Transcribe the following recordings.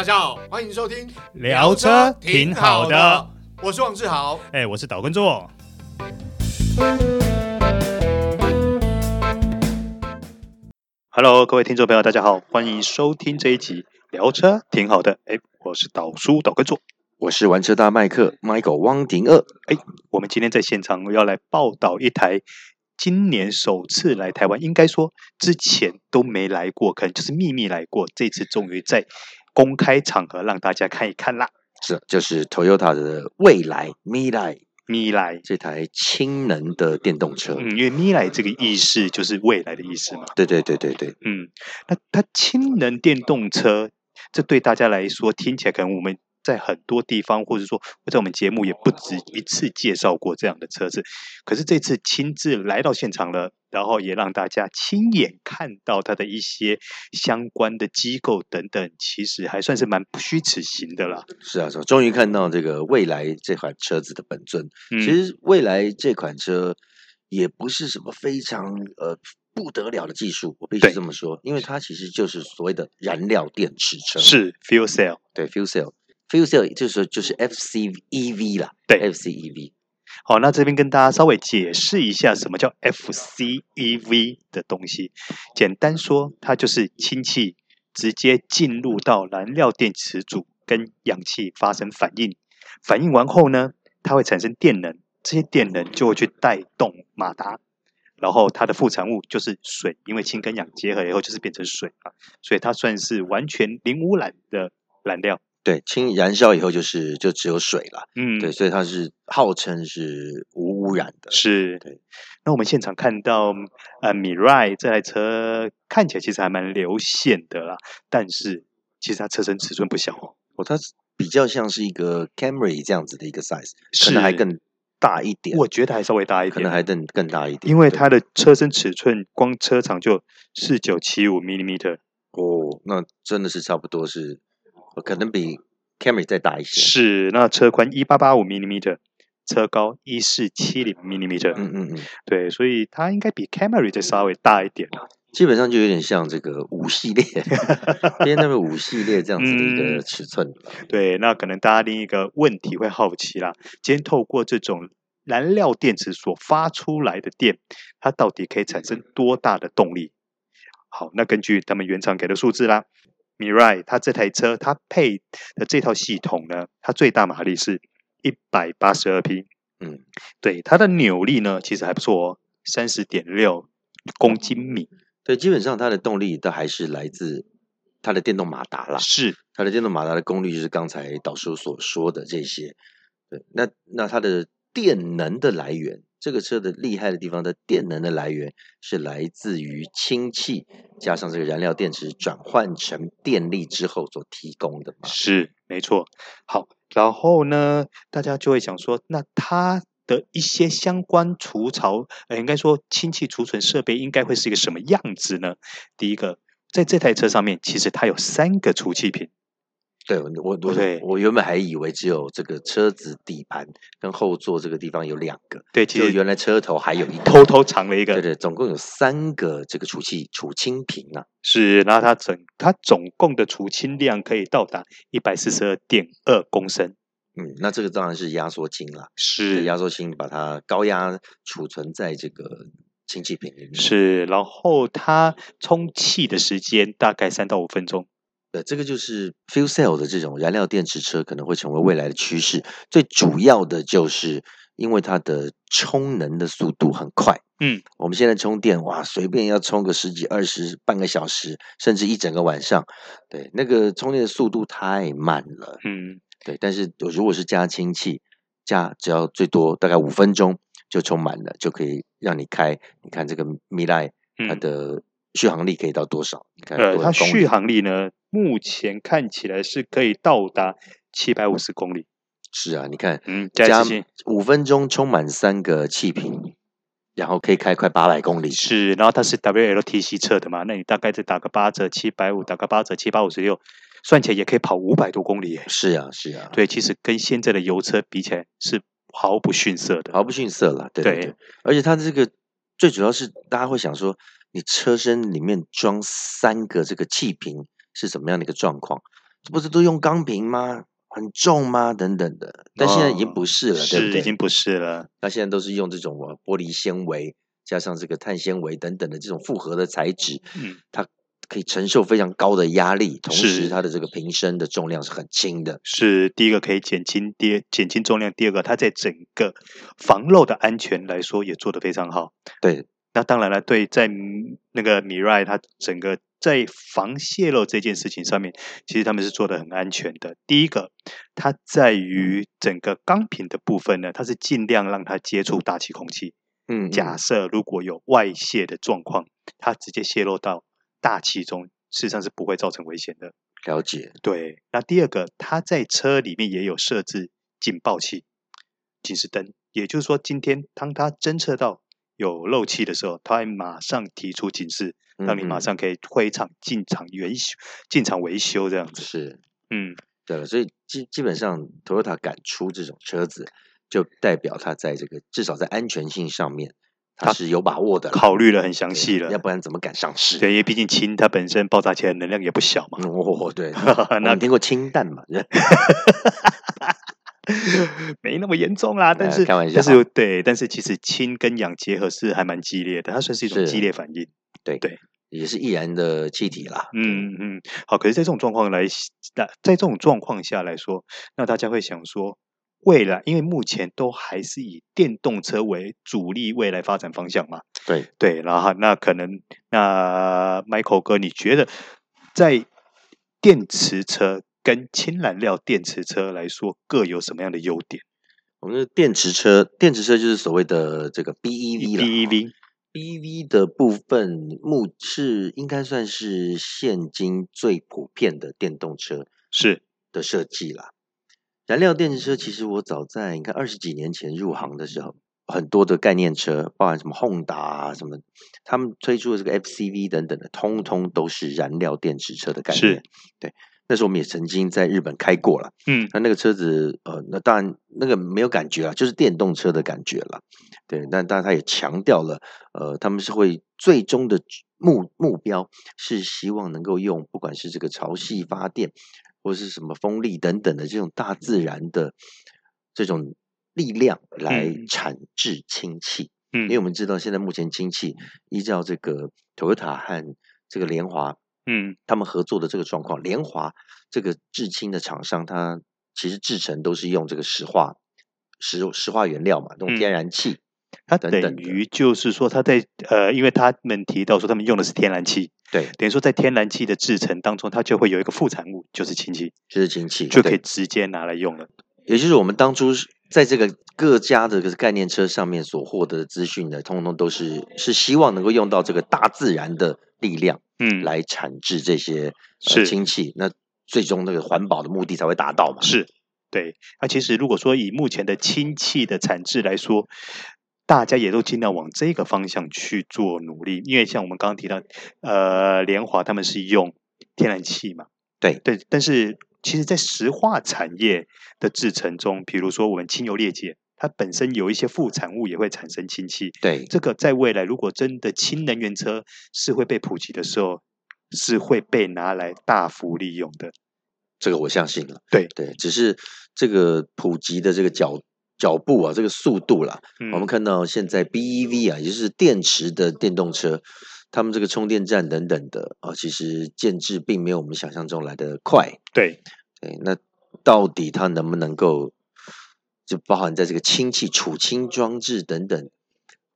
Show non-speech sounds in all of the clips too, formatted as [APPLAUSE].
大家好，欢迎收听聊车挺好的，我是王志豪，哎，我是岛根座。Hello，各位听众朋友，大家好，欢迎收听这一集聊车挺好的，哎，我是岛叔岛根座，我是玩车大麦克 Michael 汪廷二，哎，我们今天在现场要来报道一台。今年首次来台湾，应该说之前都没来过，可能就是秘密来过。这次终于在公开场合让大家看一看啦。是，就是 Toyota 的未来 Mirai，Mirai 这台氢能的电动车。嗯，因为 Mirai 这个意思就是未来的意思嘛。对对对对对。嗯，那它氢能电动车，这对大家来说听起来可能我们。在很多地方，或者说在我们节目也不止一次介绍过这样的车子，可是这次亲自来到现场了，然后也让大家亲眼看到它的一些相关的机构等等，其实还算是蛮不虚此行的啦。是啊，是啊，终于看到这个蔚来这款车子的本尊。嗯、其实蔚来这款车也不是什么非常呃不得了的技术，我必须这么说，因为它其实就是所谓的燃料电池车，是 fuel cell，对 fuel cell。Fuel cell 就是就是 FCEV 啦，对 FCEV。好，那这边跟大家稍微解释一下什么叫 FCEV 的东西。简单说，它就是氢气直接进入到燃料电池组，跟氧气发生反应。反应完后呢，它会产生电能，这些电能就会去带动马达，然后它的副产物就是水，因为氢跟氧结合以后就是变成水啊，所以它算是完全零污染的燃料。对，氢燃烧以后就是就只有水了，嗯，对，所以它是号称是无污染的，是对。那我们现场看到呃，Mirai 这台车看起来其实还蛮流线的啦，但是其实它车身尺寸不小哦，哦，它比较像是一个 Camry 这样子的一个 size，可能还更大一点，我觉得还稍微大一点，可能还更更大一。点，因为它的车身尺寸光车长就四九七五 millimeter，哦，那真的是差不多是。可能比 Camry 再大一些。是，那车宽一八八五 millimeter，车高一四七零 millimeter。嗯嗯嗯，对，所以它应该比 Camry 再稍微大一点。基本上就有点像这个五系列，[LAUGHS] BMW 五系列这样子的一个尺寸。嗯。对，那可能大家另一个问题会好奇啦，今天透过这种燃料电池所发出来的电，它到底可以产生多大的动力？好，那根据他们原厂给的数字啦。Mirai，它这台车它配的这套系统呢，它最大马力是一百八十二匹。嗯，对，它的扭力呢其实还不错哦，三十点六公斤米。对，基本上它的动力都还是来自它的电动马达啦。是，它的电动马达的功率就是刚才导师所说的这些。对，那那它的电能的来源。这个车的厉害的地方的电能的来源是来自于氢气加上这个燃料电池转换成电力之后所提供的嘛？是，没错。好，然后呢，大家就会想说，那它的一些相关除槽，呃，应该说氢气储存设备应该会是一个什么样子呢？第一个，在这台车上面，其实它有三个储气瓶。对我我我我原本还以为只有这个车子底盘跟后座这个地方有两个，对，其实原来车头还有一 [LAUGHS] 个偷偷藏了一个，对对，总共有三个这个储气储氢瓶啊，是，然后它整它总共的储氢量可以到达一百四十二点二公升，嗯，那这个当然是压缩氢了，是。压缩氢把它高压储存在这个氢气瓶里面，是，然后它充气的时间大概三到五分钟。对，这个就是 fuel cell 的这种燃料电池车可能会成为未来的趋势。最主要的就是因为它的充能的速度很快。嗯，我们现在充电哇，随便要充个十几、二十、半个小时，甚至一整个晚上。对，那个充电的速度太慢了。嗯，对。但是如果是加氢气，加只要最多大概五分钟就充满了，就可以让你开。你看这个 Mirai，它的续航力可以到多少？你看，呃，它续航力呢？目前看起来是可以到达七百五十公里。是啊，你看，嗯，加五分钟充满三个气瓶，然后可以开快八百公里。是，然后它是 WLTC 测的嘛？那你大概再打个八折，七百五打个八折，七百五十六，算起来也可以跑五百多公里。是啊，是啊，对，其实跟现在的油车比起来是毫不逊色的，毫不逊色了。对对对，对而且它这个最主要是大家会想说，你车身里面装三个这个气瓶。是怎么样的一个状况？这不是都用钢瓶吗？很重吗？等等的。但现在已经不是了，哦、对不对？已经不是了。那现在都是用这种玻璃纤维加上这个碳纤维等等的这种复合的材质，嗯，它可以承受非常高的压力，同时它的这个瓶身的重量是很轻的。是第一个可以减轻第减轻重量，第二个它在整个防漏的安全来说也做得非常好。对。那当然了，对，在那个 Mirai 它整个在防泄漏这件事情上面，其实他们是做的很安全的。第一个，它在于整个钢瓶的部分呢，它是尽量让它接触大气空气。嗯，嗯，假设如果有外泄的状况，它直接泄漏到大气中，事实上是不会造成危险的。了解。对。那第二个，它在车里面也有设置警报器、警示灯，也就是说，今天当它侦测到。有漏气的时候，他会马上提出警示，让你马上可以退场进场维修、进场维修这样子。是，嗯，对了，所以基基本上，Toyota 敢出这种车子，就代表它在这个至少在安全性上面，它是有把握的，考虑了很详细了，要不然怎么敢上市？对，因为毕竟氢它本身爆炸起来能量也不小嘛。哦，对，[LAUGHS] 那你听过氢弹嘛？[LAUGHS] 没那么严重啦，但是、呃、开玩笑，但是对，但是其实氢跟氧结合是还蛮激烈的，它算是一种激烈反应，对对，也是易燃的气体啦。嗯嗯，好，可是，在这种状况来，那在这种状况下来说，那大家会想说，未来因为目前都还是以电动车为主力未来发展方向嘛，对对，然后那可能那 Michael 哥，你觉得在电池车？跟氢燃料电池车来说，各有什么样的优点？我们的电池车，电池车就是所谓的这个 BEV 了。BEV，BEV 的部分，目是应该算是现今最普遍的电动车是的设计啦。燃料电池车，其实我早在你看二十几年前入行的时候，很多的概念车，包含什么 Honda 啊什么，他们推出的这个 FCV 等等的，通通都是燃料电池车的概念。是，对。那时候我们也曾经在日本开过了，嗯，那那个车子，呃，那当然那个没有感觉啊，就是电动车的感觉了，对。但当然他也强调了，呃，他们是会最终的目目标是希望能够用不管是这个潮汐发电，或是什么风力等等的这种大自然的这种力量来产制氢气，嗯，因为我们知道现在目前氢气依照这个 Toyota 和这个联华。嗯，他们合作的这个状况，联华这个制氢的厂商，它其实制成都是用这个石化石石化原料嘛，用天然气，它等于就是说，它在呃，因为他们提到说他们用的是天然气，对，等于说在天然气的制成当中，它就会有一个副产物，就是氢气，就是氢气，就可以直接拿来用了。也就是我们当初在这个各家的概念车上面所获得的资讯呢，通通都是是希望能够用到这个大自然的力量。嗯，来产制这些是氢气，那最终那个环保的目的才会达到嘛？是，对。那其实如果说以目前的氢气的产制来说，大家也都尽量往这个方向去做努力，因为像我们刚刚提到，呃，联华他们是用天然气嘛？对对。但是其实，在石化产业的制成中，比如说我们清油裂解。它本身有一些副产物也会产生氢气，对，这个在未来如果真的氢能源车是会被普及的时候，是会被拿来大幅利用的。这个我相信了，对对，只是这个普及的这个脚脚步啊，这个速度啦，嗯、我们看到现在 BEV 啊，也就是电池的电动车，他们这个充电站等等的啊，其实建制并没有我们想象中来的快。对对，那到底它能不能够？就包含在这个氢气储氢装置等等，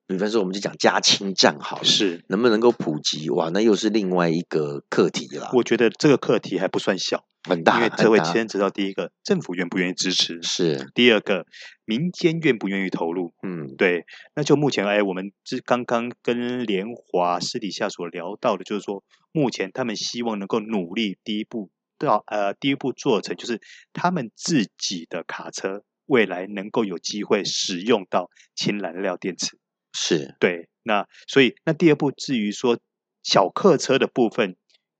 比方说我们就讲加氢站好了，是能不能够普及？哇，那又是另外一个课题了。我觉得这个课题还不算小，很大，因为这会牵扯到第一个政府愿不愿意支持，是第二个民间愿不愿意投入。嗯，对。那就目前哎，我们这刚刚跟联华私底下所聊到的，就是说目前他们希望能够努力第一步到呃第一步做成，就是他们自己的卡车。未来能够有机会使用到氢燃料电池，是对。那所以那第二步，至于说小客车的部分，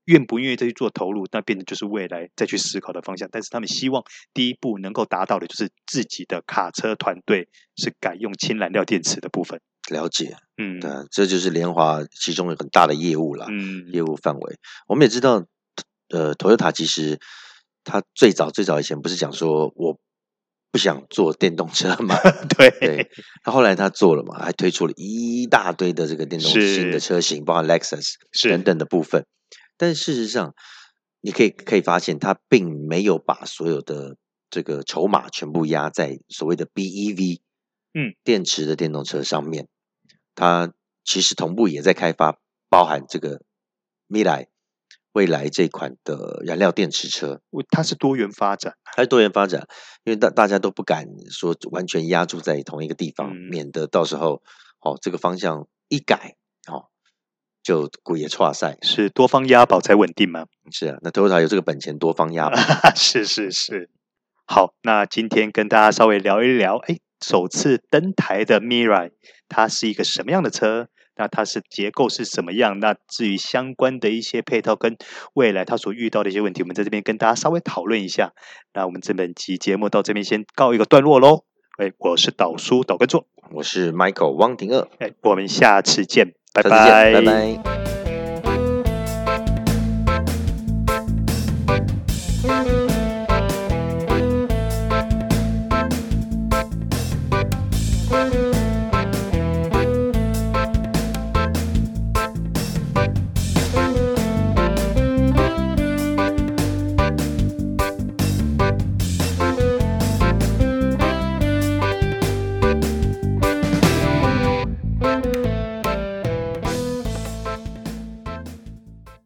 愿不愿意再去做投入，那变成就是未来再去思考的方向。但是他们希望第一步能够达到的，就是自己的卡车团队是改用氢燃料电池的部分。了解，嗯，对，这就是联华其中有很大的业务了，嗯，业务范围。我们也知道，呃，Toyota 其实。他最早最早以前不是讲说我不想做电动车嘛？[LAUGHS] 对，对，他后来他做了嘛，还推出了一大堆的这个电动新的车型，包括 Lexus 等等的部分。但是事实上，你可以可以发现，他并没有把所有的这个筹码全部压在所谓的 BEV，嗯，电池的电动车上面。他其实同步也在开发，包含这个 Mirai。未来这款的燃料电池车，它是多元发展，它是多元发展，因为大大家都不敢说完全压住在同一个地方，嗯、免得到时候哦这个方向一改哦就鬼也错赛，是多方押宝才稳定吗？是啊，那 Toyota 有这个本钱多方押宝，[LAUGHS] 是是是。好，那今天跟大家稍微聊一聊，哎，首次登台的 Mirai，它是一个什么样的车？那它是结构是什么样？那至于相关的一些配套跟未来它所遇到的一些问题，我们在这边跟大家稍微讨论一下。那我们这本期节目到这边先告一个段落喽。哎，我是导叔导根座，我是 Michael 汪廷二。哎，我们下次见，再见，拜拜。